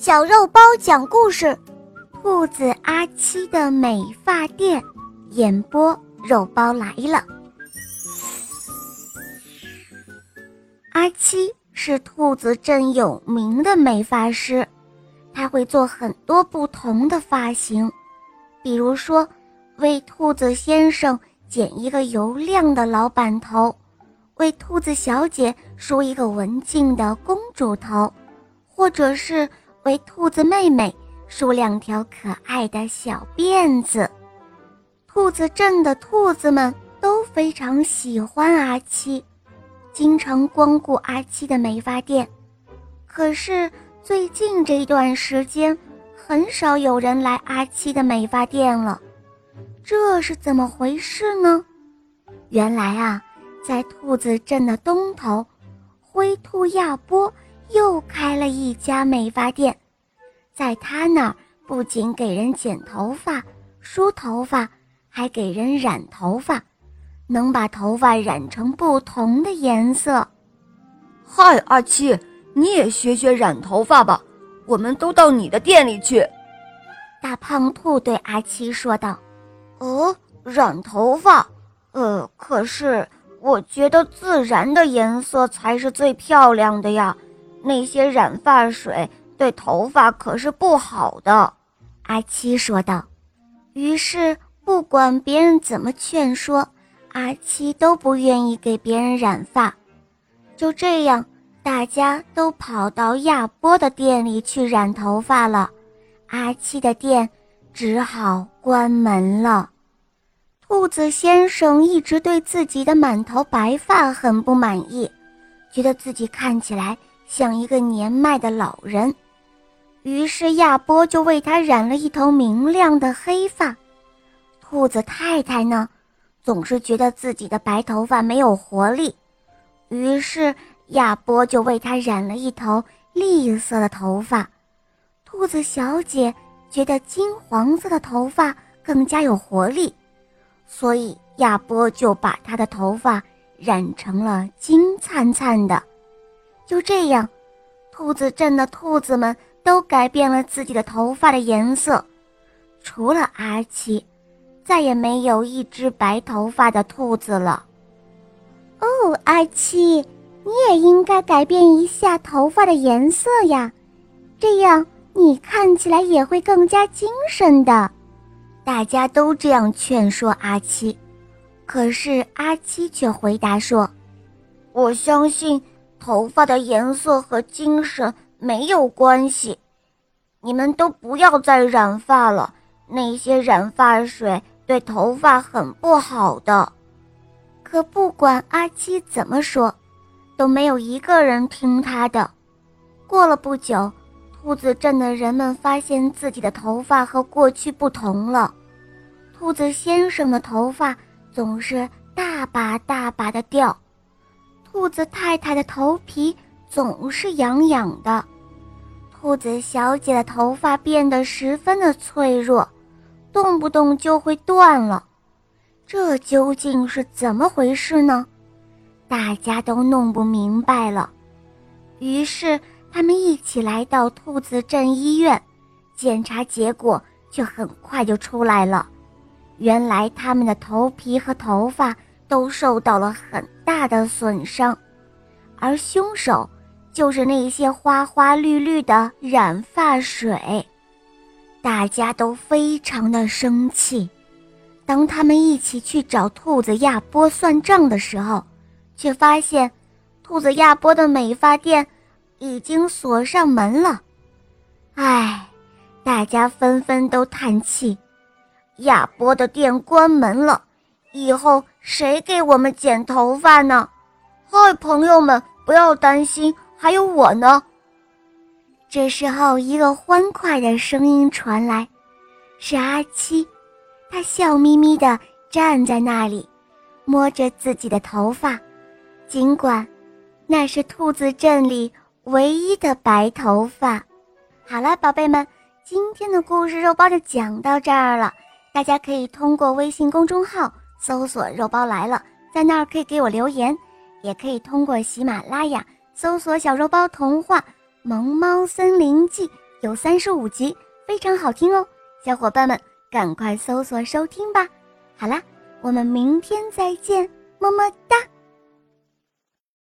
小肉包讲故事，《兔子阿七的美发店》演播，肉包来了。阿七是兔子镇有名的美发师，他会做很多不同的发型，比如说为兔子先生剪一个油亮的老板头，为兔子小姐梳一个文静的公主头，或者是。为兔子妹妹梳两条可爱的小辫子，兔子镇的兔子们都非常喜欢阿七，经常光顾阿七的美发店。可是最近这段时间，很少有人来阿七的美发店了，这是怎么回事呢？原来啊，在兔子镇的东头，灰兔亚波。又一家美发店，在他那儿不仅给人剪头发、梳头发，还给人染头发，能把头发染成不同的颜色。嗨，阿七，你也学学染头发吧，我们都到你的店里去。大胖兔对阿七说道：“哦，染头发？呃，可是我觉得自然的颜色才是最漂亮的呀。”那些染发水对头发可是不好的，阿七说道。于是，不管别人怎么劝说，阿七都不愿意给别人染发。就这样，大家都跑到亚波的店里去染头发了，阿七的店只好关门了。兔子先生一直对自己的满头白发很不满意，觉得自己看起来。像一个年迈的老人，于是亚波就为他染了一头明亮的黑发。兔子太太呢，总是觉得自己的白头发没有活力，于是亚波就为他染了一头绿色的头发。兔子小姐觉得金黄色的头发更加有活力，所以亚波就把她的头发染成了金灿灿的。就这样，兔子镇的兔子们都改变了自己的头发的颜色，除了阿七，再也没有一只白头发的兔子了。哦，阿七，你也应该改变一下头发的颜色呀，这样你看起来也会更加精神的。大家都这样劝说阿七，可是阿七却回答说：“我相信。”头发的颜色和精神没有关系，你们都不要再染发了。那些染发水对头发很不好的。可不管阿七怎么说，都没有一个人听他的。过了不久，兔子镇的人们发现自己的头发和过去不同了。兔子先生的头发总是大把大把的掉。兔子太太的头皮总是痒痒的，兔子小姐的头发变得十分的脆弱，动不动就会断了。这究竟是怎么回事呢？大家都弄不明白了。于是他们一起来到兔子镇医院，检查结果却很快就出来了。原来他们的头皮和头发。都受到了很大的损伤，而凶手就是那些花花绿绿的染发水。大家都非常的生气。当他们一起去找兔子亚波算账的时候，却发现兔子亚波的美发店已经锁上门了。唉，大家纷纷都叹气：亚波的店关门了。以后谁给我们剪头发呢？嗨，朋友们，不要担心，还有我呢。这时候，一个欢快的声音传来，是阿七，他笑眯眯地站在那里，摸着自己的头发，尽管那是兔子镇里唯一的白头发。好了，宝贝们，今天的故事肉包就讲到这儿了，大家可以通过微信公众号。搜索“肉包来了”，在那儿可以给我留言，也可以通过喜马拉雅搜索“小肉包童话萌猫森林记”有三十五集，非常好听哦，小伙伴们赶快搜索收听吧。好啦，我们明天再见，么么哒。